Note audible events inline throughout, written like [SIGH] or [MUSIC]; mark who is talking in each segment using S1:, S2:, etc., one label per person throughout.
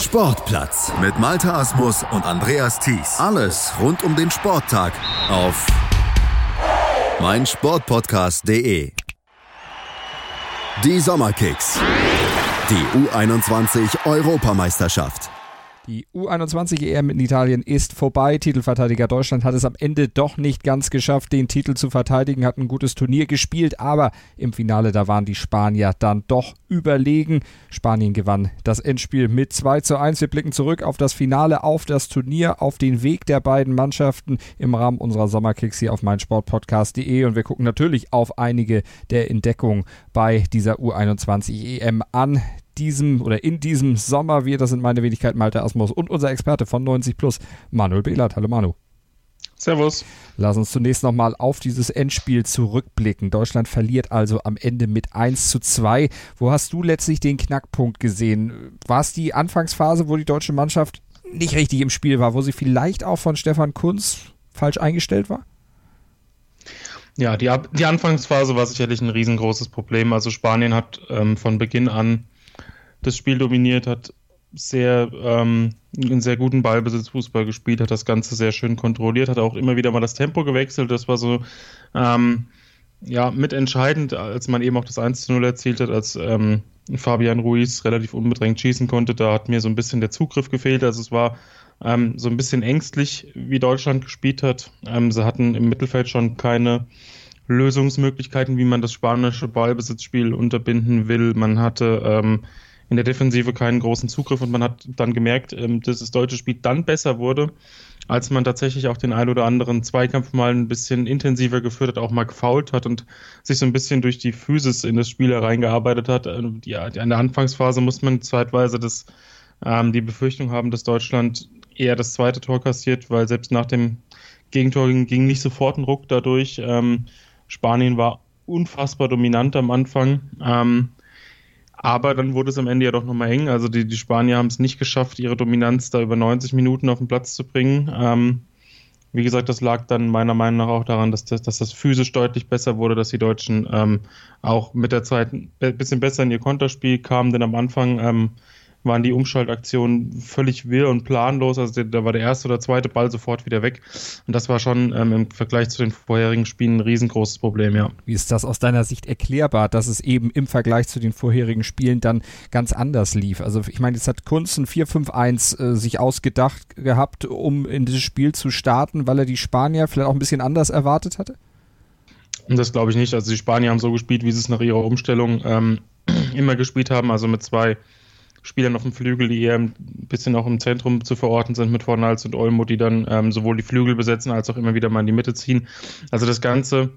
S1: Sportplatz mit Malta Asmus und Andreas Thies. Alles rund um den Sporttag auf meinsportpodcast.de. Die Sommerkicks. Die U21 Europameisterschaft.
S2: Die U21 EM in Italien ist vorbei. Titelverteidiger Deutschland hat es am Ende doch nicht ganz geschafft, den Titel zu verteidigen, hat ein gutes Turnier gespielt, aber im Finale, da waren die Spanier dann doch überlegen. Spanien gewann das Endspiel mit 2 zu 1. Wir blicken zurück auf das Finale, auf das Turnier, auf den Weg der beiden Mannschaften im Rahmen unserer Sommerkicks hier auf meinsportpodcast.de und wir gucken natürlich auf einige der Entdeckungen bei dieser U21 EM an diesem oder in diesem Sommer. Wir, das sind meine Wenigkeit Malte Asmus und unser Experte von 90 Plus, Manuel Behlert. Hallo Manu.
S3: Servus.
S2: Lass uns zunächst nochmal auf dieses Endspiel zurückblicken. Deutschland verliert also am Ende mit 1 zu 2. Wo hast du letztlich den Knackpunkt gesehen? War es die Anfangsphase, wo die deutsche Mannschaft nicht richtig im Spiel war, wo sie vielleicht auch von Stefan Kunz falsch eingestellt war?
S3: Ja, die, die Anfangsphase war sicherlich ein riesengroßes Problem. Also Spanien hat ähm, von Beginn an das Spiel dominiert, hat sehr ähm, einen sehr guten Ballbesitz Fußball gespielt, hat das Ganze sehr schön kontrolliert, hat auch immer wieder mal das Tempo gewechselt. Das war so ähm, ja mitentscheidend, als man eben auch das 1 zu 0 erzielt hat, als ähm, Fabian Ruiz relativ unbedrängt schießen konnte. Da hat mir so ein bisschen der Zugriff gefehlt. Also es war ähm, so ein bisschen ängstlich, wie Deutschland gespielt hat. Ähm, sie hatten im Mittelfeld schon keine Lösungsmöglichkeiten, wie man das spanische Ballbesitzspiel unterbinden will. Man hatte ähm, in der Defensive keinen großen Zugriff und man hat dann gemerkt, ähm, dass das deutsche Spiel dann besser wurde, als man tatsächlich auch den ein oder anderen Zweikampf mal ein bisschen intensiver geführt hat, auch mal gefault hat und sich so ein bisschen durch die Physis in das Spiel hereingearbeitet hat. Ähm, ja, in der Anfangsphase muss man zeitweise das, ähm, die Befürchtung haben, dass Deutschland eher das zweite Tor kassiert, weil selbst nach dem Gegentor ging nicht sofort ein Ruck dadurch. Ähm, Spanien war unfassbar dominant am Anfang. Ähm, aber dann wurde es am Ende ja doch nochmal eng. Also die, die Spanier haben es nicht geschafft, ihre Dominanz da über 90 Minuten auf den Platz zu bringen. Ähm, wie gesagt, das lag dann meiner Meinung nach auch daran, dass das, dass das physisch deutlich besser wurde, dass die Deutschen ähm, auch mit der Zeit ein bisschen besser in ihr Konterspiel kamen, denn am Anfang ähm, waren die Umschaltaktionen völlig wirr und planlos. Also da war der erste oder zweite Ball sofort wieder weg. Und das war schon ähm, im Vergleich zu den vorherigen Spielen ein riesengroßes Problem, ja.
S2: Wie ist das aus deiner Sicht erklärbar, dass es eben im Vergleich zu den vorherigen Spielen dann ganz anders lief? Also ich meine, jetzt hat Kunz ein 4-5-1 äh, sich ausgedacht gehabt, um in dieses Spiel zu starten, weil er die Spanier vielleicht auch ein bisschen anders erwartet hatte?
S3: Das glaube ich nicht. Also die Spanier haben so gespielt, wie sie es nach ihrer Umstellung ähm, [CLEARS THROAT] immer gespielt haben, also mit zwei Spielern auf dem Flügel, die eher ein bisschen auch im Zentrum zu verorten sind mit Fornals und Olmo, die dann ähm, sowohl die Flügel besetzen als auch immer wieder mal in die Mitte ziehen. Also das Ganze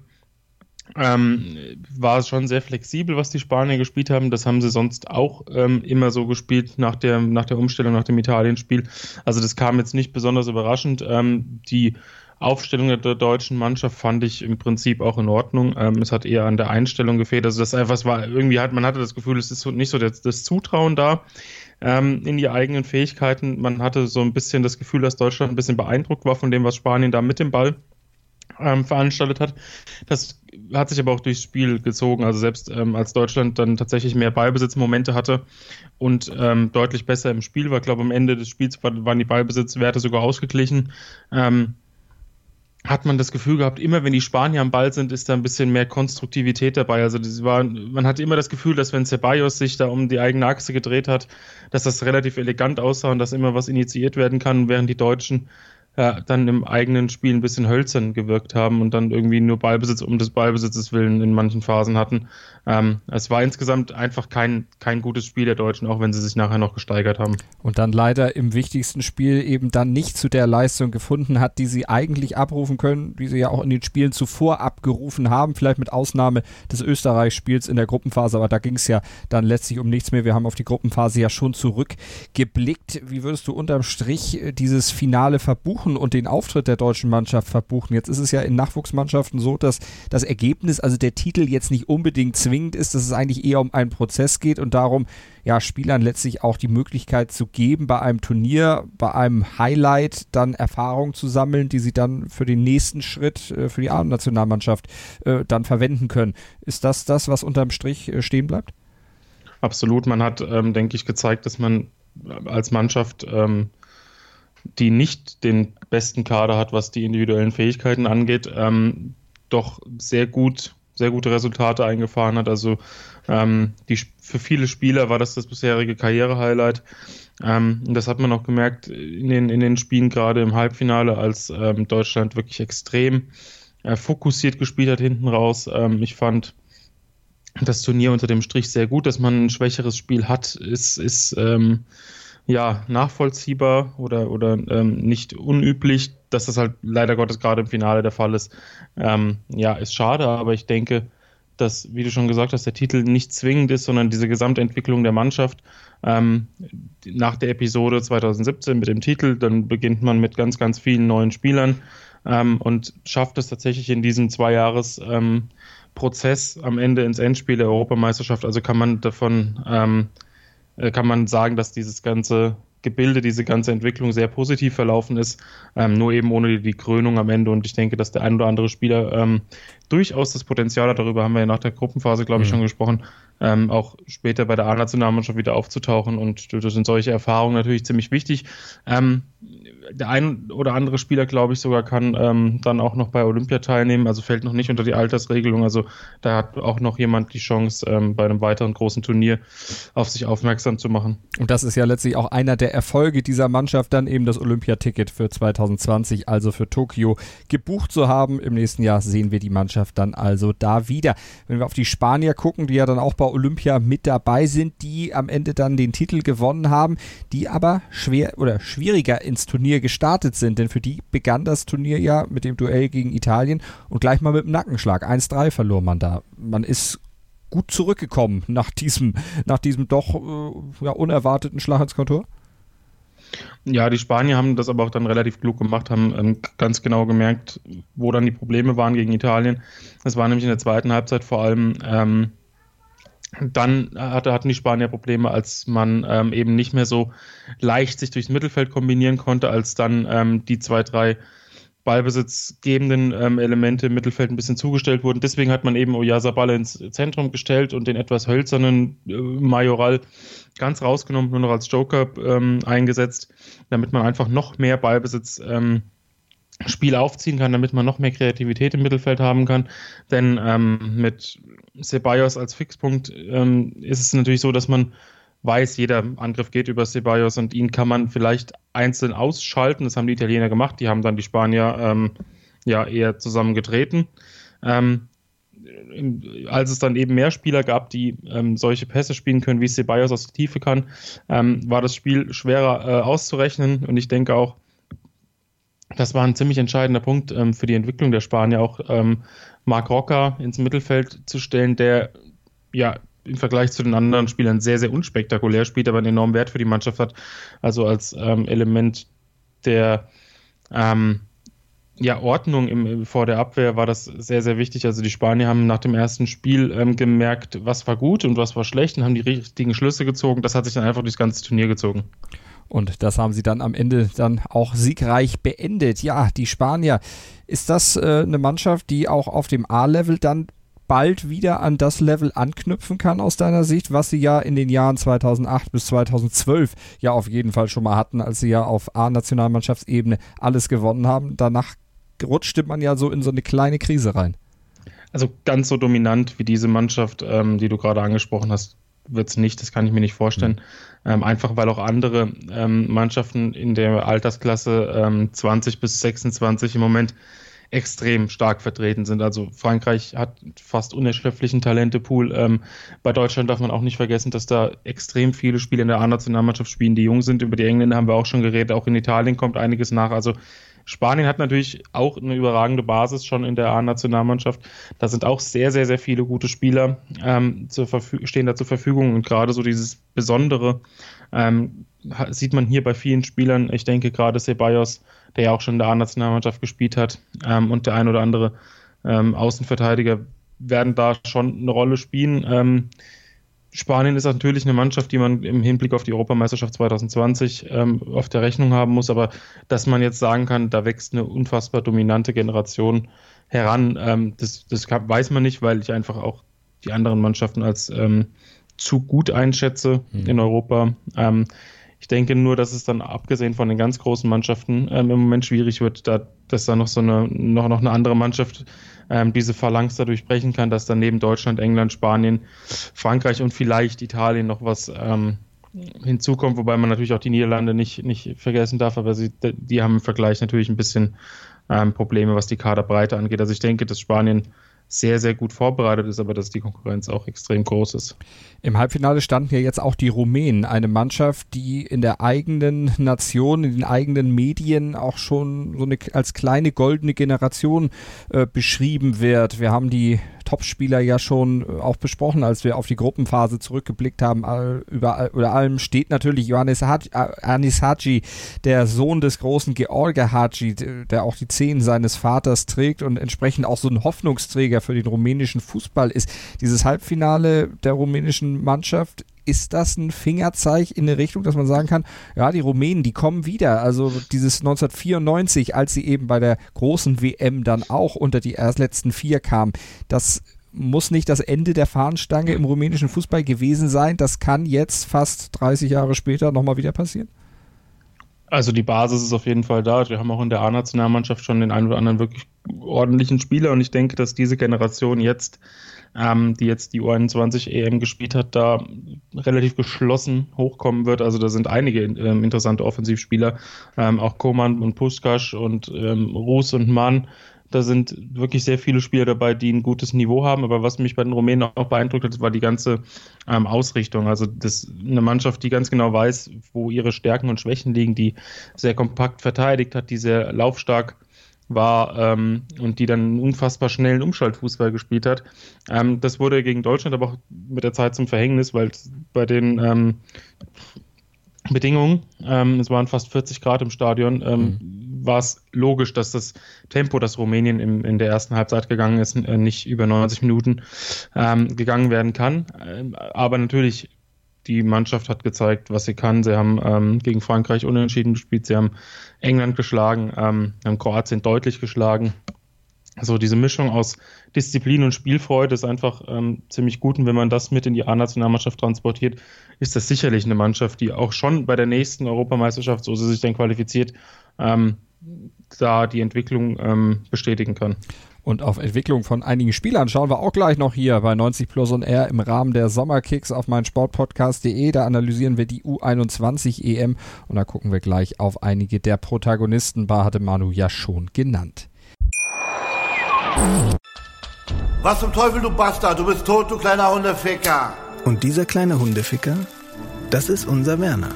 S3: ähm, war schon sehr flexibel, was die Spanier gespielt haben. Das haben sie sonst auch ähm, immer so gespielt nach der, nach der Umstellung, nach dem Italienspiel. Also das kam jetzt nicht besonders überraschend. Ähm, die Aufstellung der deutschen Mannschaft fand ich im Prinzip auch in Ordnung. Ähm, es hat eher an der Einstellung gefehlt. Also das einfach war irgendwie hat man hatte das Gefühl, es ist nicht so das, das Zutrauen da ähm, in die eigenen Fähigkeiten. Man hatte so ein bisschen das Gefühl, dass Deutschland ein bisschen beeindruckt war von dem, was Spanien da mit dem Ball ähm, veranstaltet hat. Das hat sich aber auch durchs Spiel gezogen. Also selbst ähm, als Deutschland dann tatsächlich mehr Ballbesitzmomente hatte und ähm, deutlich besser im Spiel war, glaube am Ende des Spiels waren die Ballbesitzwerte sogar ausgeglichen. Ähm, hat man das Gefühl gehabt, immer wenn die Spanier am Ball sind, ist da ein bisschen mehr Konstruktivität dabei. Also das war, man hatte immer das Gefühl, dass wenn Ceballos sich da um die eigene Achse gedreht hat, dass das relativ elegant aussah und dass immer was initiiert werden kann, während die Deutschen ja, dann im eigenen Spiel ein bisschen hölzern gewirkt haben und dann irgendwie nur Ballbesitz um des Ballbesitzes willen in manchen Phasen hatten. Ähm, es war insgesamt einfach kein, kein gutes Spiel der Deutschen, auch wenn sie sich nachher noch gesteigert haben.
S2: Und dann leider im wichtigsten Spiel eben dann nicht zu der Leistung gefunden hat, die sie eigentlich abrufen können, wie sie ja auch in den Spielen zuvor abgerufen haben, vielleicht mit Ausnahme des Österreich-Spiels in der Gruppenphase, aber da ging es ja dann letztlich um nichts mehr. Wir haben auf die Gruppenphase ja schon zurückgeblickt. Wie würdest du unterm Strich äh, dieses Finale verbuchen? Verbuchen und den Auftritt der deutschen Mannschaft verbuchen. Jetzt ist es ja in Nachwuchsmannschaften so, dass das Ergebnis, also der Titel jetzt nicht unbedingt zwingend ist, dass es eigentlich eher um einen Prozess geht und darum, ja, Spielern letztlich auch die Möglichkeit zu geben, bei einem Turnier, bei einem Highlight dann Erfahrungen zu sammeln, die sie dann für den nächsten Schritt äh, für die A-Nationalmannschaft äh, dann verwenden können. Ist das das, was unterm Strich äh, stehen bleibt?
S3: Absolut. Man hat, ähm, denke ich, gezeigt, dass man als Mannschaft, ähm, die nicht den besten Kader hat, was die individuellen Fähigkeiten angeht, ähm, doch sehr gut, sehr gute Resultate eingefahren hat. Also ähm, die, für viele Spieler war das das bisherige Karriere-Highlight. Ähm, das hat man auch gemerkt in den, in den Spielen, gerade im Halbfinale, als ähm, Deutschland wirklich extrem äh, fokussiert gespielt hat hinten raus. Ähm, ich fand das Turnier unter dem Strich sehr gut, dass man ein schwächeres Spiel hat, ist, ist ähm, ja nachvollziehbar oder, oder ähm, nicht unüblich. Dass das halt leider Gottes gerade im Finale der Fall ist, ähm, ja, ist schade, aber ich denke, dass, wie du schon gesagt hast, der Titel nicht zwingend ist, sondern diese Gesamtentwicklung der Mannschaft. Ähm, nach der Episode 2017 mit dem Titel, dann beginnt man mit ganz, ganz vielen neuen Spielern ähm, und schafft es tatsächlich in diesem Zweijahres ähm, am Ende ins Endspiel der Europameisterschaft. Also kann man davon, ähm, äh, kann man sagen, dass dieses ganze Gebilde, diese ganze Entwicklung sehr positiv verlaufen ist, ähm, nur eben ohne die, Krönung am Ende. Und ich denke, dass der ein oder andere Spieler ähm, durchaus das Potenzial hat, darüber haben wir ja nach der Gruppenphase, glaube ich, mhm. schon gesprochen, ähm, auch später bei der A-Nationalmannschaft wieder aufzutauchen. Und das sind solche Erfahrungen natürlich ziemlich wichtig. Der ein oder andere Spieler, glaube ich, sogar kann ähm, dann auch noch bei Olympia teilnehmen, also fällt noch nicht unter die Altersregelung. Also da hat auch noch jemand die Chance, ähm, bei einem weiteren großen Turnier auf sich aufmerksam zu machen.
S2: Und das ist ja letztlich auch einer der Erfolge dieser Mannschaft, dann eben das Olympiaticket für 2020, also für Tokio, gebucht zu haben. Im nächsten Jahr sehen wir die Mannschaft dann also da wieder. Wenn wir auf die Spanier gucken, die ja dann auch bei Olympia mit dabei sind, die am Ende dann den Titel gewonnen haben, die aber schwer oder schwieriger ins Turnier gestartet sind, denn für die begann das Turnier ja mit dem Duell gegen Italien und gleich mal mit dem Nackenschlag. 1-3 verlor man da. Man ist gut zurückgekommen nach diesem, nach diesem doch äh, ja, unerwarteten Schlag ins Kontor.
S3: Ja, die Spanier haben das aber auch dann relativ klug gemacht, haben ähm, ganz genau gemerkt, wo dann die Probleme waren gegen Italien. Das war nämlich in der zweiten Halbzeit vor allem ähm, dann hatte, hatten die Spanier Probleme, als man ähm, eben nicht mehr so leicht sich durchs Mittelfeld kombinieren konnte, als dann ähm, die zwei, drei ballbesitzgebenden ähm, Elemente im Mittelfeld ein bisschen zugestellt wurden. Deswegen hat man eben Oyasabal ins Zentrum gestellt und den etwas hölzernen äh, Majoral ganz rausgenommen, nur noch als Joker ähm, eingesetzt, damit man einfach noch mehr Ballbesitz ähm, Spiel aufziehen kann, damit man noch mehr Kreativität im Mittelfeld haben kann. Denn ähm, mit Ceballos als Fixpunkt ähm, ist es natürlich so, dass man weiß, jeder Angriff geht über Ceballos und ihn kann man vielleicht einzeln ausschalten. Das haben die Italiener gemacht. Die haben dann die Spanier ähm, ja eher zusammengetreten. Ähm, als es dann eben mehr Spieler gab, die ähm, solche Pässe spielen können, wie Ceballos aus der Tiefe kann, ähm, war das Spiel schwerer äh, auszurechnen. Und ich denke auch, das war ein ziemlich entscheidender Punkt ähm, für die Entwicklung der Spanier, auch Marc Roca ins Mittelfeld zu stellen, der ja im Vergleich zu den anderen Spielern sehr, sehr unspektakulär spielt, aber einen enormen Wert für die Mannschaft hat. Also als ähm, Element der ähm, ja, Ordnung im, vor der Abwehr war das sehr, sehr wichtig. Also die Spanier haben nach dem ersten Spiel ähm, gemerkt, was war gut und was war schlecht und haben die richtigen Schlüsse gezogen. Das hat sich dann einfach durchs ganze Turnier gezogen.
S2: Und das haben sie dann am Ende dann auch siegreich beendet. Ja, die Spanier. Ist das äh, eine Mannschaft, die auch auf dem A-Level dann bald wieder an das Level anknüpfen kann aus deiner Sicht, was sie ja in den Jahren 2008 bis 2012 ja auf jeden Fall schon mal hatten, als sie ja auf A-Nationalmannschaftsebene alles gewonnen haben. Danach rutschte man ja so in so eine kleine Krise rein.
S3: Also ganz so dominant wie diese Mannschaft, ähm, die du gerade angesprochen hast, wird es nicht, das kann ich mir nicht vorstellen. Mhm. Ähm, einfach weil auch andere ähm, Mannschaften in der Altersklasse ähm, 20 bis 26 im Moment extrem stark vertreten sind. Also Frankreich hat fast unerschöpflichen Talentepool. Ähm, bei Deutschland darf man auch nicht vergessen, dass da extrem viele Spieler in der A-Nationalmannschaft spielen, die jung sind. Über die Engländer haben wir auch schon geredet. Auch in Italien kommt einiges nach. Also Spanien hat natürlich auch eine überragende Basis schon in der A-Nationalmannschaft. Da sind auch sehr, sehr, sehr viele gute Spieler ähm, stehen da zur Verfügung und gerade so dieses Besondere ähm, sieht man hier bei vielen Spielern. Ich denke gerade Ceballos, der ja auch schon in der A-Nationalmannschaft gespielt hat ähm, und der ein oder andere ähm, Außenverteidiger werden da schon eine Rolle spielen. Ähm, Spanien ist natürlich eine Mannschaft, die man im Hinblick auf die Europameisterschaft 2020 ähm, auf der Rechnung haben muss, aber dass man jetzt sagen kann, da wächst eine unfassbar dominante Generation heran, ähm, das, das kann, weiß man nicht, weil ich einfach auch die anderen Mannschaften als ähm, zu gut einschätze mhm. in Europa. Ich denke nur, dass es dann abgesehen von den ganz großen Mannschaften ähm, im Moment schwierig wird, da, dass da noch so eine, noch, noch eine andere Mannschaft ähm, diese Phalanx da durchbrechen kann, dass dann neben Deutschland, England, Spanien, Frankreich und vielleicht Italien noch was ähm, hinzukommt, wobei man natürlich auch die Niederlande nicht, nicht vergessen darf, aber sie, die haben im Vergleich natürlich ein bisschen ähm, Probleme, was die Kaderbreite angeht. Also ich denke, dass Spanien sehr, sehr gut vorbereitet ist, aber dass die Konkurrenz auch extrem groß ist.
S2: Im Halbfinale standen ja jetzt auch die Rumänen, eine Mannschaft, die in der eigenen Nation, in den eigenen Medien auch schon so eine, als kleine goldene Generation äh, beschrieben wird. Wir haben die Topspieler ja schon äh, auch besprochen, als wir auf die Gruppenphase zurückgeblickt haben. Über, über allem steht natürlich Johannes Haji, äh, Haji, der Sohn des großen George Haji, der auch die Zehen seines Vaters trägt und entsprechend auch so ein Hoffnungsträger für den rumänischen Fußball ist. Dieses Halbfinale der rumänischen Mannschaft ist das ein Fingerzeichen in eine Richtung, dass man sagen kann, ja, die Rumänen, die kommen wieder. Also dieses 1994, als sie eben bei der großen WM dann auch unter die letzten vier kamen, das muss nicht das Ende der Fahnenstange im rumänischen Fußball gewesen sein. Das kann jetzt fast 30 Jahre später nochmal wieder passieren.
S3: Also die Basis ist auf jeden Fall da. Wir haben auch in der A-Nationalmannschaft schon den einen oder anderen wirklich ordentlichen Spieler und ich denke, dass diese Generation jetzt ähm, die jetzt die U21 EM gespielt hat, da relativ geschlossen hochkommen wird. Also da sind einige ähm, interessante Offensivspieler, ähm, auch Koman und Puskasch und ähm, Ruß und Mann. Da sind wirklich sehr viele Spieler dabei, die ein gutes Niveau haben. Aber was mich bei den Rumänen auch beeindruckt hat, war die ganze ähm, Ausrichtung. Also das, eine Mannschaft, die ganz genau weiß, wo ihre Stärken und Schwächen liegen, die sehr kompakt verteidigt hat, die sehr laufstark war ähm, und die dann unfassbar schnellen Umschaltfußball gespielt hat. Ähm, das wurde gegen Deutschland aber auch mit der Zeit zum Verhängnis, weil bei den ähm, Bedingungen, ähm, es waren fast 40 Grad im Stadion, ähm, mhm. war es logisch, dass das Tempo, das Rumänien im, in der ersten Halbzeit gegangen ist, äh, nicht über 90 Minuten ähm, gegangen werden kann. aber natürlich die Mannschaft hat gezeigt, was sie kann. Sie haben ähm, gegen Frankreich unentschieden gespielt, sie haben England geschlagen, ähm, haben Kroatien deutlich geschlagen. Also diese Mischung aus Disziplin und Spielfreude ist einfach ähm, ziemlich gut. Und wenn man das mit in die A-Nationalmannschaft transportiert, ist das sicherlich eine Mannschaft, die auch schon bei der nächsten Europameisterschaft, so sie sich dann qualifiziert, ähm, da die Entwicklung ähm, bestätigen kann.
S2: Und auf Entwicklung von einigen Spielern schauen wir auch gleich noch hier bei 90 Plus und R im Rahmen der Sommerkicks auf mein Sportpodcast.de. Da analysieren wir die U21 EM und da gucken wir gleich auf einige der Protagonisten. Bar hatte Manu ja schon genannt.
S4: Was zum Teufel, du Bastard? Du bist tot, du kleiner Hundeficker.
S5: Und dieser kleine Hundeficker, das ist unser Werner.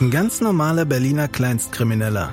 S5: Ein ganz normaler Berliner Kleinstkrimineller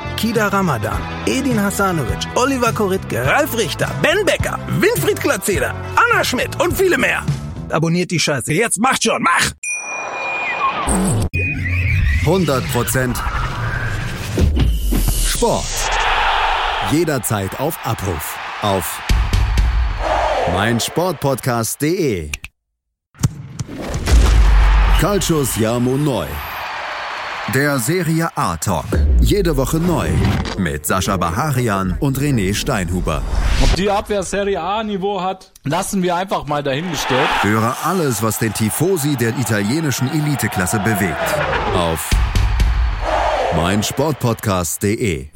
S5: Kida Ramadan, Edin Hasanovic, Oliver Koritke, Ralf Richter, Ben Becker, Winfried Glatzeder, Anna Schmidt und viele mehr. Abonniert die Scheiße. Jetzt macht schon, mach!
S1: 100% Sport. Jederzeit auf Abruf. Auf meinsportpodcast.de. Calcius Jamo Neu. Der Serie A Talk. Jede Woche neu. Mit Sascha Baharian und René Steinhuber.
S6: Ob die Abwehr Serie A Niveau hat, lassen wir einfach mal dahingestellt.
S1: Höre alles, was den Tifosi der italienischen Eliteklasse bewegt. Auf meinsportpodcast.de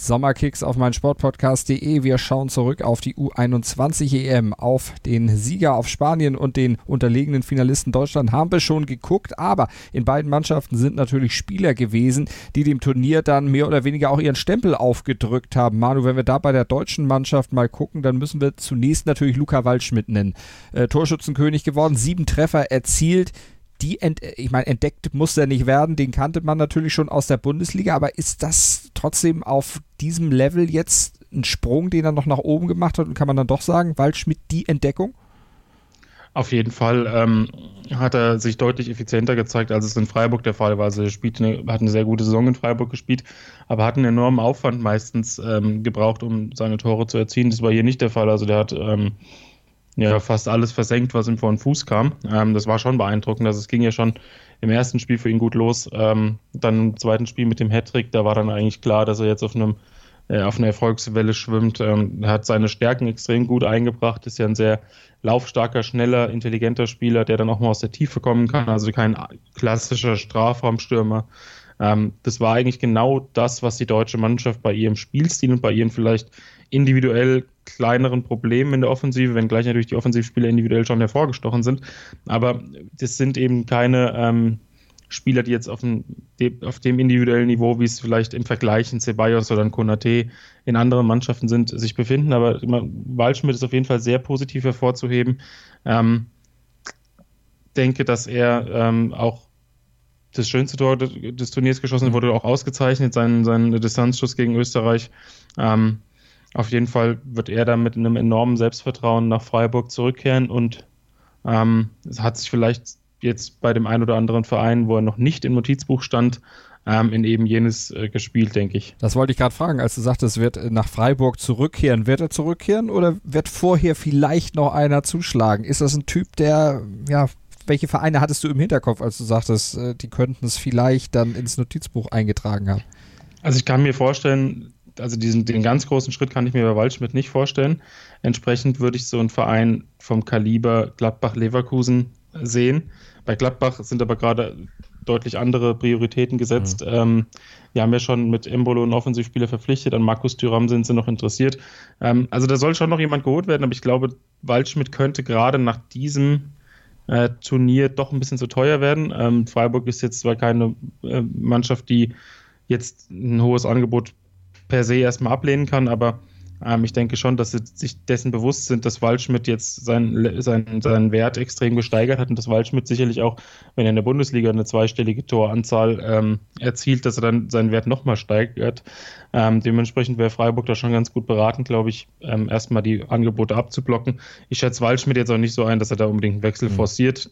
S2: Sommerkicks auf mein Sportpodcast.de. Wir schauen zurück auf die U21 EM, auf den Sieger auf Spanien und den unterlegenen Finalisten Deutschland haben wir schon geguckt, aber in beiden Mannschaften sind natürlich Spieler gewesen, die dem Turnier dann mehr oder weniger auch ihren Stempel aufgedrückt haben. Manu, wenn wir da bei der deutschen Mannschaft mal gucken, dann müssen wir zunächst natürlich Luca Waldschmidt nennen. Äh, Torschützenkönig geworden, sieben Treffer erzielt die, ent ich meine, entdeckt muss er nicht werden, den kannte man natürlich schon aus der Bundesliga, aber ist das trotzdem auf diesem Level jetzt ein Sprung, den er noch nach oben gemacht hat und kann man dann doch sagen, Waldschmidt die Entdeckung?
S3: Auf jeden Fall ähm, hat er sich deutlich effizienter gezeigt, als es in Freiburg der Fall war. Also er spielt eine, hat eine sehr gute Saison in Freiburg gespielt, aber hat einen enormen Aufwand meistens ähm, gebraucht, um seine Tore zu erzielen. Das war hier nicht der Fall. Also der hat ähm, ja fast alles versenkt, was ihm vor den Fuß kam. Ähm, das war schon beeindruckend. Also es ging ja schon im ersten Spiel für ihn gut los. Ähm, dann im zweiten Spiel mit dem Hattrick, da war dann eigentlich klar, dass er jetzt auf einem äh, auf einer Erfolgswelle schwimmt. Ähm, er hat seine Stärken extrem gut eingebracht, ist ja ein sehr laufstarker, schneller, intelligenter Spieler, der dann auch mal aus der Tiefe kommen kann, also kein klassischer Strafraumstürmer. Ähm, das war eigentlich genau das, was die deutsche Mannschaft bei ihrem Spielstil und bei ihren vielleicht individuell kleineren Problemen in der Offensive, wenngleich natürlich die Offensivspieler individuell schon hervorgestochen sind. Aber das sind eben keine ähm, Spieler, die jetzt auf dem, auf dem individuellen Niveau, wie es vielleicht im Vergleich in Ceballos oder in Konate in anderen Mannschaften sind, sich befinden. Aber Waldschmidt ist auf jeden Fall sehr positiv hervorzuheben. Ähm, denke, dass er ähm, auch das schönste Tor des Turniers geschossen wurde, auch ausgezeichnet, sein, sein Distanzschuss gegen Österreich. Ähm, auf jeden Fall wird er da mit einem enormen Selbstvertrauen nach Freiburg zurückkehren und ähm, es hat sich vielleicht jetzt bei dem einen oder anderen Verein, wo er noch nicht im Notizbuch stand, ähm, in eben jenes äh, gespielt, denke ich.
S2: Das wollte ich gerade fragen, als du sagtest, wird nach Freiburg zurückkehren. Wird er zurückkehren oder wird vorher vielleicht noch einer zuschlagen? Ist das ein Typ, der, ja, welche Vereine hattest du im Hinterkopf, als du sagtest, äh, die könnten es vielleicht dann ins Notizbuch eingetragen haben?
S3: Also ich kann mir vorstellen, also diesen, den ganz großen Schritt kann ich mir bei Waldschmidt nicht vorstellen. Entsprechend würde ich so einen Verein vom Kaliber Gladbach-Leverkusen sehen. Bei Gladbach sind aber gerade deutlich andere Prioritäten gesetzt. Mhm. Ähm, wir haben ja schon mit Embolo einen Offensivspieler verpflichtet, an Markus Thüram sind sie noch interessiert. Ähm, also da soll schon noch jemand geholt werden, aber ich glaube, Waldschmidt könnte gerade nach diesem äh, Turnier doch ein bisschen zu teuer werden. Ähm, Freiburg ist jetzt zwar keine äh, Mannschaft, die jetzt ein hohes Angebot per se erstmal ablehnen kann, aber ähm, ich denke schon, dass sie sich dessen bewusst sind, dass Waldschmidt jetzt seinen, seinen, seinen Wert extrem gesteigert hat und dass Waldschmidt sicherlich auch, wenn er in der Bundesliga eine zweistellige Toranzahl ähm, erzielt, dass er dann seinen Wert nochmal steigert. Ähm, dementsprechend wäre Freiburg da schon ganz gut beraten, glaube ich, ähm, erstmal die Angebote abzublocken. Ich schätze Waldschmidt jetzt auch nicht so ein, dass er da unbedingt einen Wechsel mhm. forciert.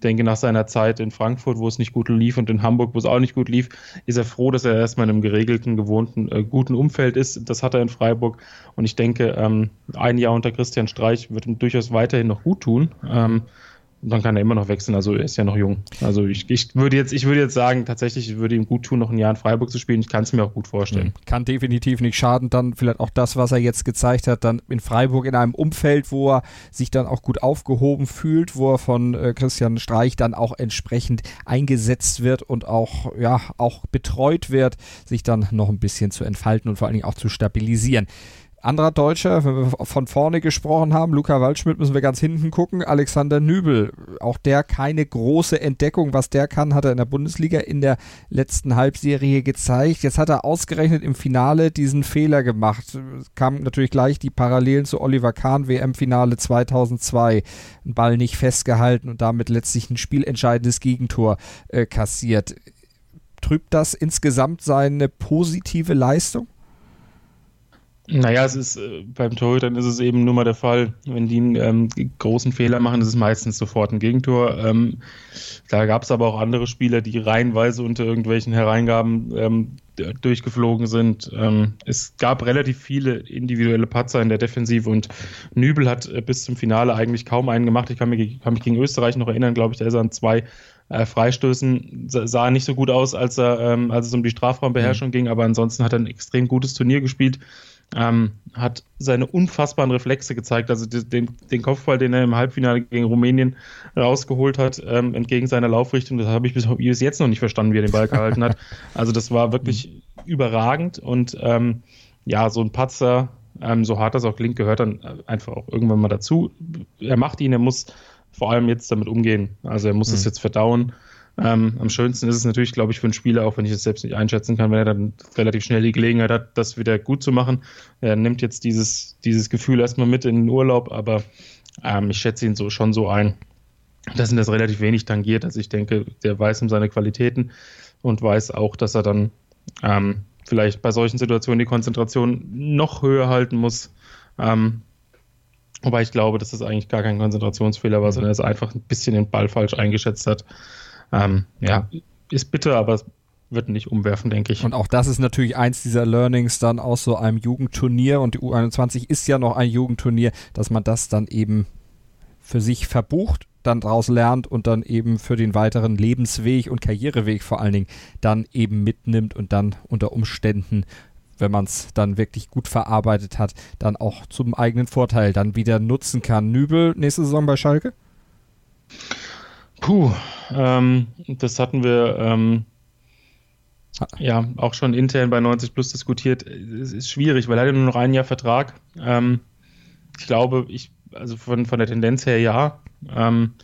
S3: Ähm, denke, nach seiner Zeit in Frankfurt, wo es nicht gut lief, und in Hamburg, wo es auch nicht gut lief, ist er froh, dass er erstmal in einem geregelten, gewohnten, äh, guten Umfeld ist. Das hat er in Freiburg. Und ich denke, ähm, ein Jahr unter Christian Streich wird ihm durchaus weiterhin noch gut tun. Ähm, und dann kann er immer noch wechseln. Also er ist ja noch jung. Also ich, ich würde jetzt, ich würde jetzt sagen, tatsächlich würde ihm gut tun, noch ein Jahr in Freiburg zu spielen. Ich kann es mir auch gut vorstellen. Mhm.
S2: Kann definitiv nicht schaden. Dann vielleicht auch das, was er jetzt gezeigt hat, dann in Freiburg in einem Umfeld, wo er sich dann auch gut aufgehoben fühlt, wo er von äh, Christian Streich dann auch entsprechend eingesetzt wird und auch, ja, auch betreut wird, sich dann noch ein bisschen zu entfalten und vor allen Dingen auch zu stabilisieren. Anderer Deutscher, wenn wir von vorne gesprochen haben, Luca Waldschmidt müssen wir ganz hinten gucken, Alexander Nübel, auch der keine große Entdeckung, was der kann, hat er in der Bundesliga in der letzten Halbserie gezeigt. Jetzt hat er ausgerechnet im Finale diesen Fehler gemacht. Kam natürlich gleich die Parallelen zu Oliver Kahn WM-Finale 2002. Ein Ball nicht festgehalten und damit letztlich ein spielentscheidendes Gegentor äh, kassiert. Trübt das insgesamt seine positive Leistung?
S3: Naja, es ist äh, beim Torhütern ist es eben nur mal der Fall, wenn die einen ähm, großen Fehler machen, ist es meistens sofort ein Gegentor. Ähm, da gab es aber auch andere Spieler, die reihenweise unter irgendwelchen Hereingaben ähm, durchgeflogen sind. Ähm, es gab relativ viele individuelle Patzer in der Defensive und Nübel hat äh, bis zum Finale eigentlich kaum einen gemacht. Ich kann mich, kann mich gegen Österreich noch erinnern, glaube ich, da ist er an zwei äh, Freistößen sah nicht so gut aus, als er, ähm, als es um die Strafraumbeherrschung mhm. ging, aber ansonsten hat er ein extrem gutes Turnier gespielt ähm, hat seine unfassbaren Reflexe gezeigt. Also den, den, Kopfball, den er im Halbfinale gegen Rumänien rausgeholt hat, ähm, entgegen seiner Laufrichtung, das habe ich bis, bis, jetzt noch nicht verstanden, wie er den Ball gehalten hat. [LAUGHS] Also das war wirklich überragend und ähm, ja, so ein Patzer, ähm, so hart das auch klingt, gehört dann einfach auch irgendwann mal dazu. Er macht ihn, er muss vor allem jetzt damit umgehen. Also er muss es mhm. jetzt verdauen. Ähm, am schönsten ist es natürlich, glaube ich, für einen Spieler, auch wenn ich es selbst nicht einschätzen kann, wenn er dann relativ schnell die Gelegenheit hat, das wieder gut zu machen. Er nimmt jetzt dieses, dieses Gefühl erstmal mit in den Urlaub, aber ähm, ich schätze ihn so schon so ein, dass ihn das relativ wenig tangiert. Also ich denke, der weiß um seine Qualitäten und weiß auch, dass er dann ähm, vielleicht bei solchen Situationen die Konzentration noch höher halten muss. Ähm, Wobei ich glaube, dass das eigentlich gar kein Konzentrationsfehler war, sondern er einfach ein bisschen den Ball falsch eingeschätzt hat. Ähm, ja, ist bitter, aber es wird nicht umwerfen, denke ich.
S2: Und auch das ist natürlich eins dieser Learnings dann aus so einem Jugendturnier und die U21 ist ja noch ein Jugendturnier, dass man das dann eben für sich verbucht, dann daraus lernt und dann eben für den weiteren Lebensweg und Karriereweg vor allen Dingen dann eben mitnimmt und dann unter Umständen wenn man es dann wirklich gut verarbeitet hat, dann auch zum eigenen Vorteil dann wieder nutzen kann. Nübel nächste Saison bei Schalke?
S3: Puh, ähm, das hatten wir ähm, ja auch schon intern bei 90 Plus diskutiert. Es ist schwierig, weil er hat nur noch ein Jahr Vertrag. Ähm, ich glaube, ich, also von, von der Tendenz her ja. Ähm,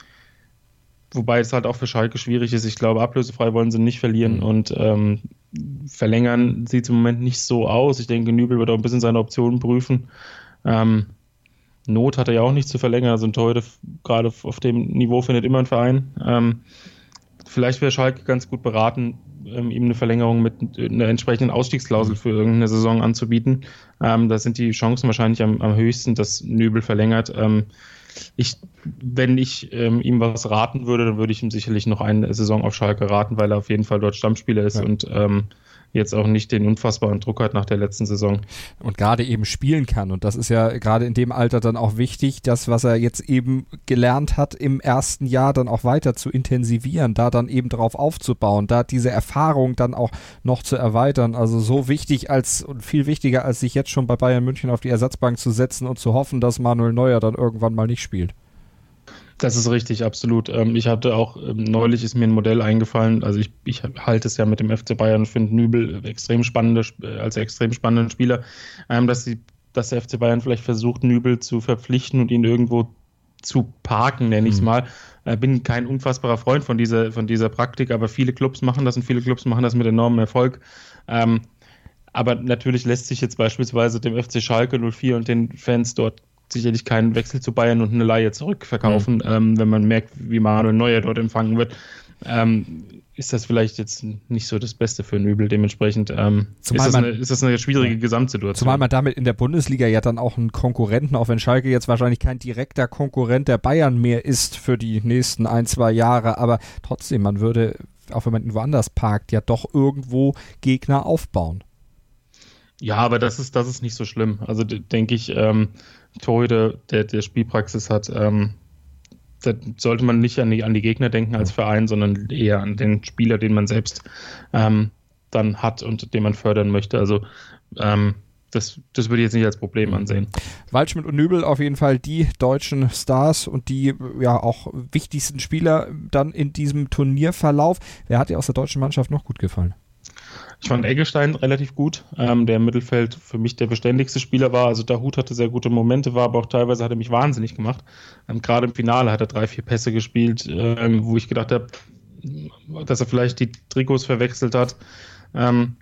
S3: wobei es halt auch für Schalke schwierig ist. Ich glaube, ablösefrei wollen sie nicht verlieren mhm. und ähm, verlängern sieht es im Moment nicht so aus. Ich denke, Nübel wird auch ein bisschen seine Optionen prüfen. Ähm, Not hat er ja auch nicht zu verlängern. Also ein Torhüter gerade auf dem Niveau findet immer ein Verein. Ähm, vielleicht wäre Schalke ganz gut beraten, ähm, ihm eine Verlängerung mit einer entsprechenden Ausstiegsklausel für irgendeine Saison anzubieten. Ähm, da sind die Chancen wahrscheinlich am, am höchsten, dass Nübel verlängert. Ähm, ich, wenn ich ähm, ihm was raten würde, dann würde ich ihm sicherlich noch eine Saison auf Schalke raten, weil er auf jeden Fall dort Stammspieler ist ja. und ähm, jetzt auch nicht den unfassbaren Druck hat nach der letzten Saison.
S2: Und gerade eben spielen kann. Und das ist ja gerade in dem Alter dann auch wichtig, das, was er jetzt eben gelernt hat, im ersten Jahr dann auch weiter zu intensivieren, da dann eben drauf aufzubauen, da diese Erfahrung dann auch noch zu erweitern. Also so wichtig als und viel wichtiger, als sich jetzt schon bei Bayern München auf die Ersatzbank zu setzen und zu hoffen, dass Manuel Neuer dann irgendwann mal nicht spielt.
S3: Das ist richtig, absolut. Ähm, ich hatte auch, ähm, neulich ist mir ein Modell eingefallen, also ich, ich halte es ja mit dem FC Bayern und finde Nübel extrem spannende, äh, als extrem spannenden Spieler, ähm, dass, die, dass der FC Bayern vielleicht versucht, Nübel zu verpflichten und ihn irgendwo zu parken, nenne ich es mhm. mal. Ich bin kein unfassbarer Freund von dieser, von dieser Praktik, aber viele Clubs machen das und viele Clubs machen das mit enormem Erfolg. aber natürlich lässt sich jetzt beispielsweise dem FC Schalke 04 und den Fans dort sicherlich keinen Wechsel zu Bayern und eine Laie zurückverkaufen, mhm. ähm, wenn man merkt, wie Manuel Neuer dort empfangen wird. Ähm, ist das vielleicht jetzt nicht so das Beste für einen Übel. Dementsprechend ähm, ist, das eine, ist, das eine, schwierige. Gesamtsituation.
S2: Zumal man damit in der Bundesliga ja dann auch einen Konkurrenten, auch wenn Schalke jetzt wahrscheinlich kein direkter Konkurrent der Bayern mehr ist für die nächsten ein, zwei Jahre, aber trotzdem, man würde, auch wenn man woanders parkt, ja doch irgendwo Gegner aufbauen.
S3: Ja, aber das ist, das ist nicht so schlimm. Also denke ich, ähm, Torhüter, der, der Spielpraxis hat, ähm, da sollte man nicht an die, an die Gegner denken als Verein, sondern eher an den Spieler, den man selbst ähm, dann hat und den man fördern möchte. Also ähm, das, das würde ich jetzt nicht als Problem ansehen.
S2: Waldschmidt und Nübel auf jeden Fall die deutschen Stars und die ja auch wichtigsten Spieler dann in diesem Turnierverlauf. Wer hat dir aus der deutschen Mannschaft noch gut gefallen?
S3: Ich fand Eggestein relativ gut, ähm, der im Mittelfeld für mich der beständigste Spieler war. Also der Hut hatte sehr gute Momente, war aber auch teilweise hat er mich wahnsinnig gemacht. Ähm, Gerade im Finale hat er drei, vier Pässe gespielt, ähm, wo ich gedacht habe, dass er vielleicht die Trikots verwechselt hat. Ähm,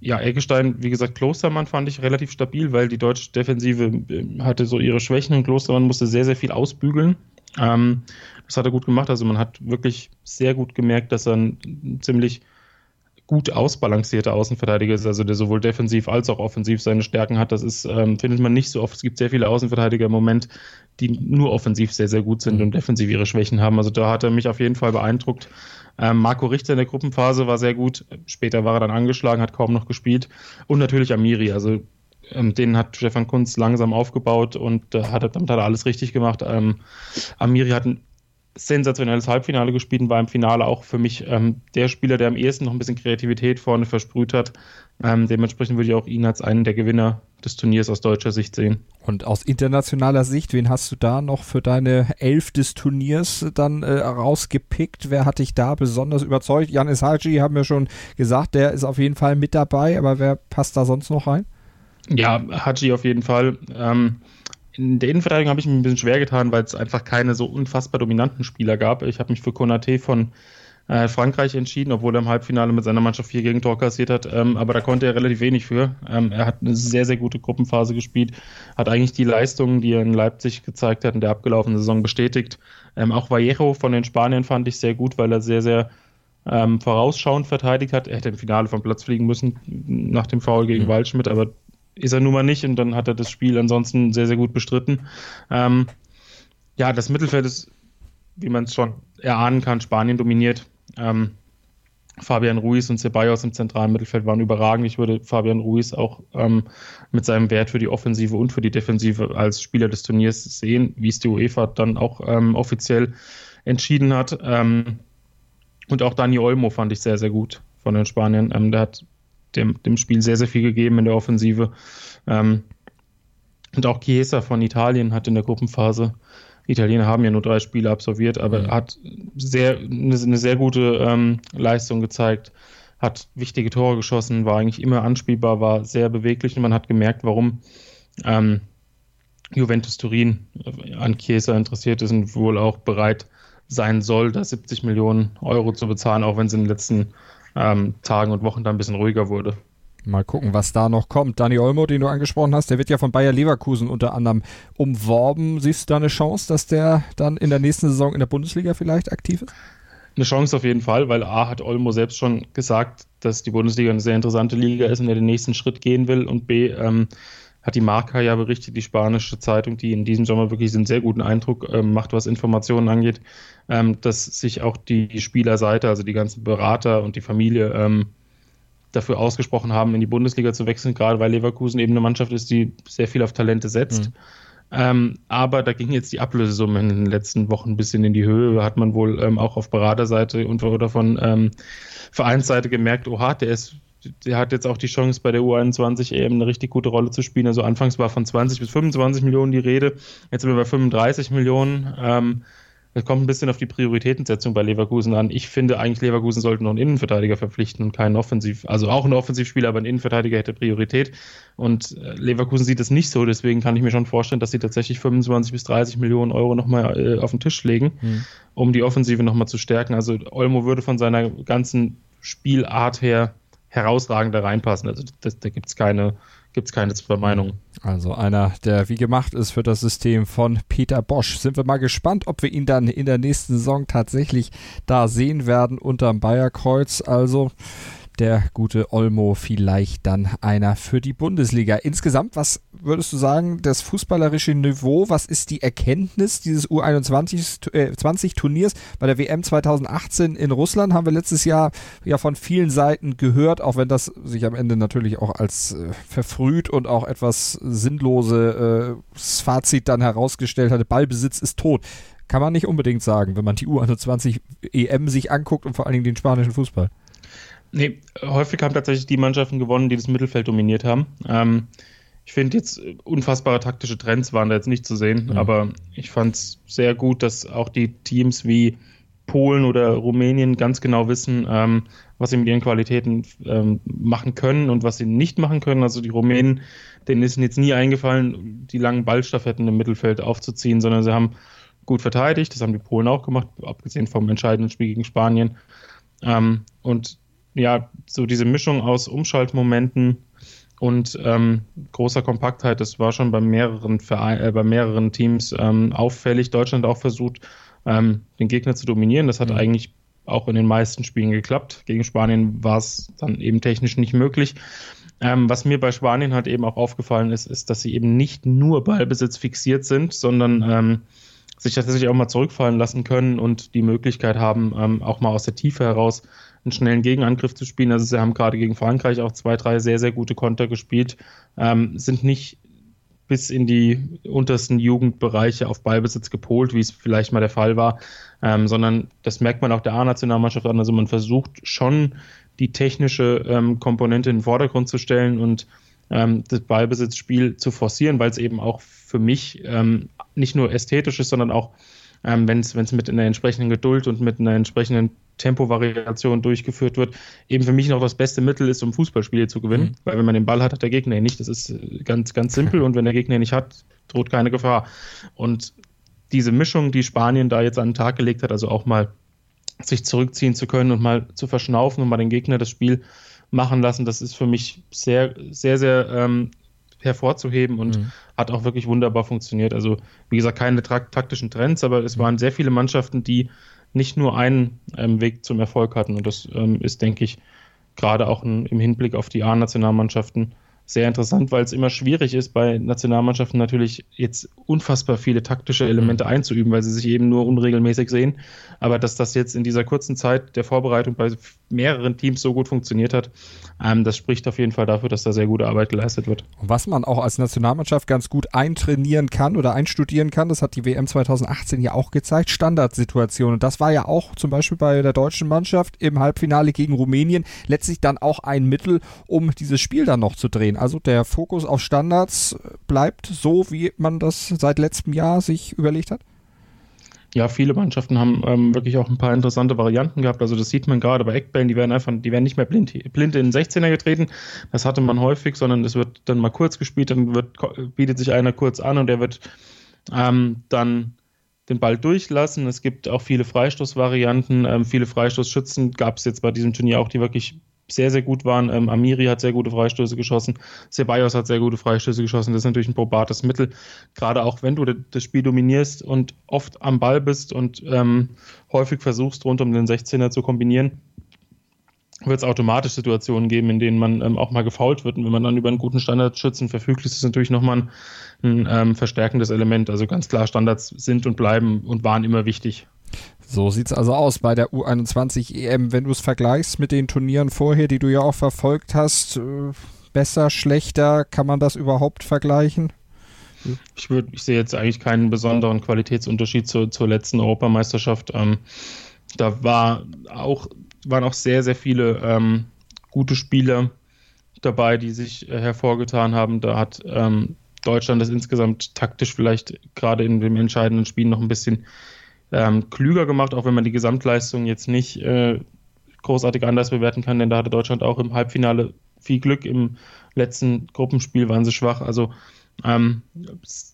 S3: ja, Eggestein, wie gesagt, Klostermann fand ich relativ stabil, weil die deutsche Defensive äh, hatte so ihre Schwächen und Klostermann musste sehr, sehr viel ausbügeln. Ähm, das hat er gut gemacht. Also man hat wirklich sehr gut gemerkt, dass er ein ziemlich gut ausbalancierter Außenverteidiger ist, also der sowohl defensiv als auch offensiv seine Stärken hat. Das ist, ähm, findet man nicht so oft. Es gibt sehr viele Außenverteidiger im Moment, die nur offensiv sehr, sehr gut sind und defensiv ihre Schwächen haben. Also da hat er mich auf jeden Fall beeindruckt. Ähm, Marco Richter in der Gruppenphase war sehr gut. Später war er dann angeschlagen, hat kaum noch gespielt. Und natürlich Amiri. Also ähm, den hat Stefan Kunz langsam aufgebaut und äh, hat, damit hat er alles richtig gemacht. Ähm, Amiri hat ein sensationelles Halbfinale gespielt und war im Finale auch für mich ähm, der Spieler, der am ehesten noch ein bisschen Kreativität vorne versprüht hat. Ähm, dementsprechend würde ich auch ihn als einen der Gewinner des Turniers aus deutscher Sicht sehen.
S2: Und aus internationaler Sicht, wen hast du da noch für deine Elf des Turniers dann äh, rausgepickt? Wer hat dich da besonders überzeugt? Janis Haji haben wir schon gesagt, der ist auf jeden Fall mit dabei, aber wer passt da sonst noch rein?
S3: Ja, Haji auf jeden Fall. Ähm, in der Innenverteidigung habe ich mich ein bisschen schwer getan, weil es einfach keine so unfassbar dominanten Spieler gab. Ich habe mich für Konate von äh, Frankreich entschieden, obwohl er im Halbfinale mit seiner Mannschaft vier Gegentor kassiert hat. Ähm, aber da konnte er relativ wenig für. Ähm, er hat eine sehr, sehr gute Gruppenphase gespielt, hat eigentlich die Leistungen, die er in Leipzig gezeigt hat, in der abgelaufenen Saison bestätigt. Ähm, auch Vallejo von den Spaniern fand ich sehr gut, weil er sehr, sehr ähm, vorausschauend verteidigt hat. Er hätte im Finale vom Platz fliegen müssen nach dem Foul gegen mhm. Waldschmidt, aber ist er nun mal nicht und dann hat er das Spiel ansonsten sehr, sehr gut bestritten. Ähm, ja, das Mittelfeld ist, wie man es schon erahnen kann, Spanien dominiert. Ähm, Fabian Ruiz und Ceballos im zentralen Mittelfeld waren überragend. Ich würde Fabian Ruiz auch ähm, mit seinem Wert für die Offensive und für die Defensive als Spieler des Turniers sehen, wie es die UEFA dann auch ähm, offiziell entschieden hat. Ähm, und auch Dani Olmo fand ich sehr, sehr gut von den Spaniern. Ähm, der hat dem, dem Spiel sehr, sehr viel gegeben in der Offensive. Ähm, und auch Chiesa von Italien hat in der Gruppenphase Italiener haben ja nur drei Spiele absolviert, aber mhm. hat sehr, eine, eine sehr gute ähm, Leistung gezeigt, hat wichtige Tore geschossen, war eigentlich immer anspielbar, war sehr beweglich und man hat gemerkt, warum ähm, Juventus Turin an Chiesa interessiert ist und wohl auch bereit sein soll, da 70 Millionen Euro zu bezahlen, auch wenn es in den letzten ähm, Tagen und Wochen da ein bisschen ruhiger wurde.
S2: Mal gucken, was da noch kommt. Dani Olmo, den du angesprochen hast, der wird ja von Bayer Leverkusen unter anderem umworben. Siehst du da eine Chance, dass der dann in der nächsten Saison in der Bundesliga vielleicht aktiv ist?
S3: Eine Chance auf jeden Fall, weil A hat Olmo selbst schon gesagt, dass die Bundesliga eine sehr interessante Liga ist und er den nächsten Schritt gehen will. Und B ähm, hat die Marca ja berichtet, die spanische Zeitung, die in diesem Sommer wirklich einen sehr guten Eindruck ähm, macht, was Informationen angeht, ähm, dass sich auch die Spielerseite, also die ganzen Berater und die Familie ähm, dafür ausgesprochen haben, in die Bundesliga zu wechseln, gerade weil Leverkusen eben eine Mannschaft ist, die sehr viel auf Talente setzt. Mhm. Ähm, aber da ging jetzt die Ablösesumme in den letzten Wochen ein bisschen in die Höhe. Hat man wohl ähm, auch auf Beraterseite und oder von ähm, Vereinsseite gemerkt, oha, der ist der hat jetzt auch die Chance, bei der U21 eben eine richtig gute Rolle zu spielen. Also anfangs war von 20 bis 25 Millionen die Rede, jetzt sind wir bei 35 Millionen. Es kommt ein bisschen auf die Prioritätensetzung bei Leverkusen an. Ich finde eigentlich, Leverkusen sollte noch einen Innenverteidiger verpflichten und keinen Offensiv, also auch einen Offensivspieler, aber ein Innenverteidiger hätte Priorität. Und äh, Leverkusen sieht es nicht so, deswegen kann ich mir schon vorstellen, dass sie tatsächlich 25 bis 30 Millionen Euro nochmal äh, auf den Tisch legen, mhm. um die Offensive nochmal zu stärken. Also Olmo würde von seiner ganzen Spielart her herausragend da reinpassen. Also das, da gibt es keine, gibt es keine zwei Meinungen.
S2: Also einer, der wie gemacht ist für das System von Peter Bosch. Sind wir mal gespannt, ob wir ihn dann in der nächsten Saison tatsächlich da sehen werden unterm Bayerkreuz. Also der gute Olmo vielleicht dann einer für die Bundesliga. Insgesamt, was würdest du sagen, das fußballerische Niveau, was ist die Erkenntnis dieses U21-Turniers? Äh, Bei der WM 2018 in Russland haben wir letztes Jahr ja von vielen Seiten gehört, auch wenn das sich am Ende natürlich auch als äh, verfrüht und auch etwas sinnloses äh, Fazit dann herausgestellt hatte, Ballbesitz ist tot. Kann man nicht unbedingt sagen, wenn man die U21 EM sich anguckt und vor allen Dingen den spanischen Fußball.
S3: Nee, häufig haben tatsächlich die Mannschaften gewonnen, die das Mittelfeld dominiert haben. Ähm, ich finde jetzt unfassbare taktische Trends waren da jetzt nicht zu sehen, mhm. aber ich fand es sehr gut, dass auch die Teams wie Polen oder Rumänien ganz genau wissen, ähm, was sie mit ihren Qualitäten ähm, machen können und was sie nicht machen können. Also die Rumänen, denen ist jetzt nie eingefallen, die langen Ballstaffetten im Mittelfeld aufzuziehen, sondern sie haben gut verteidigt. Das haben die Polen auch gemacht, abgesehen vom entscheidenden Spiel gegen Spanien. Ähm, und ja, so diese Mischung aus Umschaltmomenten und ähm, großer Kompaktheit, das war schon bei mehreren, Verein, äh, bei mehreren Teams ähm, auffällig. Deutschland auch versucht, ähm, den Gegner zu dominieren. Das hat mhm. eigentlich auch in den meisten Spielen geklappt. Gegen Spanien war es dann eben technisch nicht möglich. Ähm, was mir bei Spanien halt eben auch aufgefallen ist, ist, dass sie eben nicht nur Ballbesitz fixiert sind, sondern ähm, sich tatsächlich auch mal zurückfallen lassen können und die Möglichkeit haben, ähm, auch mal aus der Tiefe heraus einen schnellen Gegenangriff zu spielen. Also sie haben gerade gegen Frankreich auch zwei, drei sehr, sehr gute Konter gespielt, ähm, sind nicht bis in die untersten Jugendbereiche auf Ballbesitz gepolt, wie es vielleicht mal der Fall war, ähm, sondern das merkt man auch der A-Nationalmannschaft an. Also man versucht schon die technische ähm, Komponente in den Vordergrund zu stellen und ähm, das Ballbesitzspiel zu forcieren, weil es eben auch für mich ähm, nicht nur ästhetisch ist, sondern auch ähm, wenn es mit einer entsprechenden Geduld und mit einer entsprechenden Tempovariation durchgeführt wird, eben für mich noch das beste Mittel ist, um Fußballspiele zu gewinnen. Mhm. Weil wenn man den Ball hat, hat der Gegner ihn nicht. Das ist äh, ganz, ganz simpel. [LAUGHS] Und wenn der Gegner ihn nicht hat, droht keine Gefahr. Und diese Mischung, die Spanien da jetzt an den Tag gelegt hat, also auch mal sich zurückziehen zu können und mal zu verschnaufen und mal den Gegner das Spiel machen lassen, das ist für mich sehr, sehr, sehr ähm, hervorzuheben und mhm. hat auch wirklich wunderbar funktioniert. Also, wie gesagt, keine taktischen Trends, aber es waren sehr viele Mannschaften, die nicht nur einen ähm, Weg zum Erfolg hatten. Und das ähm, ist, denke ich, gerade auch ein, im Hinblick auf die A-Nationalmannschaften sehr interessant, weil es immer schwierig ist, bei Nationalmannschaften natürlich jetzt unfassbar viele taktische Elemente einzuüben, weil sie sich eben nur unregelmäßig sehen. Aber dass das jetzt in dieser kurzen Zeit der Vorbereitung bei mehreren Teams so gut funktioniert hat, ähm, das spricht auf jeden Fall dafür, dass da sehr gute Arbeit geleistet wird.
S2: Was man auch als Nationalmannschaft ganz gut eintrainieren kann oder einstudieren kann, das hat die WM 2018 ja auch gezeigt, Standardsituationen. Und das war ja auch zum Beispiel bei der deutschen Mannschaft im Halbfinale gegen Rumänien letztlich dann auch ein Mittel, um dieses Spiel dann noch zu drehen. Also der Fokus auf Standards bleibt so, wie man das seit letztem Jahr sich überlegt hat?
S3: Ja, viele Mannschaften haben ähm, wirklich auch ein paar interessante Varianten gehabt. Also das sieht man gerade bei Eckbällen, die werden einfach, die werden nicht mehr blind, blind in den 16er getreten. Das hatte man häufig, sondern es wird dann mal kurz gespielt, dann wird, bietet sich einer kurz an und der wird ähm, dann den Ball durchlassen. Es gibt auch viele Freistoßvarianten, ähm, viele Freistoßschützen gab es jetzt bei diesem Turnier auch, die wirklich sehr, sehr gut waren. Ähm, Amiri hat sehr gute Freistöße geschossen, Ceballos hat sehr gute Freistöße geschossen. Das ist natürlich ein probates Mittel, gerade auch wenn du das Spiel dominierst und oft am Ball bist und ähm, häufig versuchst, rund um den 16er zu kombinieren wird es automatisch Situationen geben, in denen man ähm, auch mal gefault wird. Und wenn man dann über einen guten Standardschützen verfügt, ist das natürlich nochmal ein, ein ähm, verstärkendes Element. Also ganz klar, Standards sind und bleiben und waren immer wichtig.
S2: So sieht es also aus bei der U21 EM. E Wenn du es vergleichst mit den Turnieren vorher, die du ja auch verfolgt hast, äh, besser, schlechter, kann man das überhaupt vergleichen?
S3: Ich, würd, ich sehe jetzt eigentlich keinen besonderen Qualitätsunterschied zur, zur letzten Europameisterschaft. Ähm, da war auch, waren auch sehr, sehr viele ähm, gute Spieler dabei, die sich äh, hervorgetan haben. Da hat ähm, Deutschland das insgesamt taktisch vielleicht gerade in dem entscheidenden Spiel noch ein bisschen ähm, klüger gemacht, auch wenn man die Gesamtleistung jetzt nicht äh, großartig anders bewerten kann, denn da hatte Deutschland auch im Halbfinale viel Glück. Im letzten Gruppenspiel waren sie schwach. Also ähm,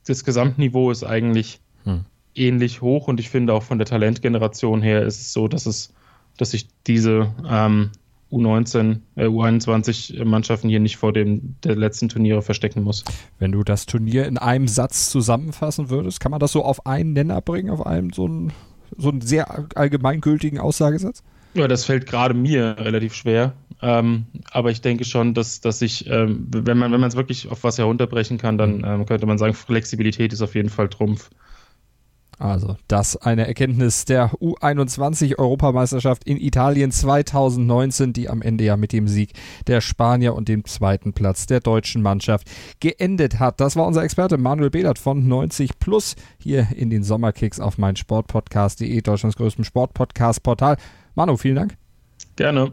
S3: das Gesamtniveau ist eigentlich hm. ähnlich hoch und ich finde auch von der Talentgeneration her ist es so, dass es, dass sich diese ähm, U19, äh, U21 Mannschaften hier nicht vor dem der letzten Turniere verstecken muss.
S2: Wenn du das Turnier in einem Satz zusammenfassen würdest, kann man das so auf einen Nenner bringen, auf einem so einen, so einen sehr allgemeingültigen Aussagesatz?
S3: Ja, das fällt gerade mir relativ schwer. Ähm, aber ich denke schon, dass, dass ich, ähm, wenn man wenn es wirklich auf was herunterbrechen kann, dann ähm, könnte man sagen, Flexibilität ist auf jeden Fall Trumpf.
S2: Also, das eine Erkenntnis der U21-Europameisterschaft in Italien 2019, die am Ende ja mit dem Sieg der Spanier und dem zweiten Platz der deutschen Mannschaft geendet hat. Das war unser Experte Manuel Behlert von 90 Plus hier in den Sommerkicks auf mein Sportpodcast.de, Deutschlands größtem Sportpodcast-Portal. Manu, vielen Dank.
S3: Gerne.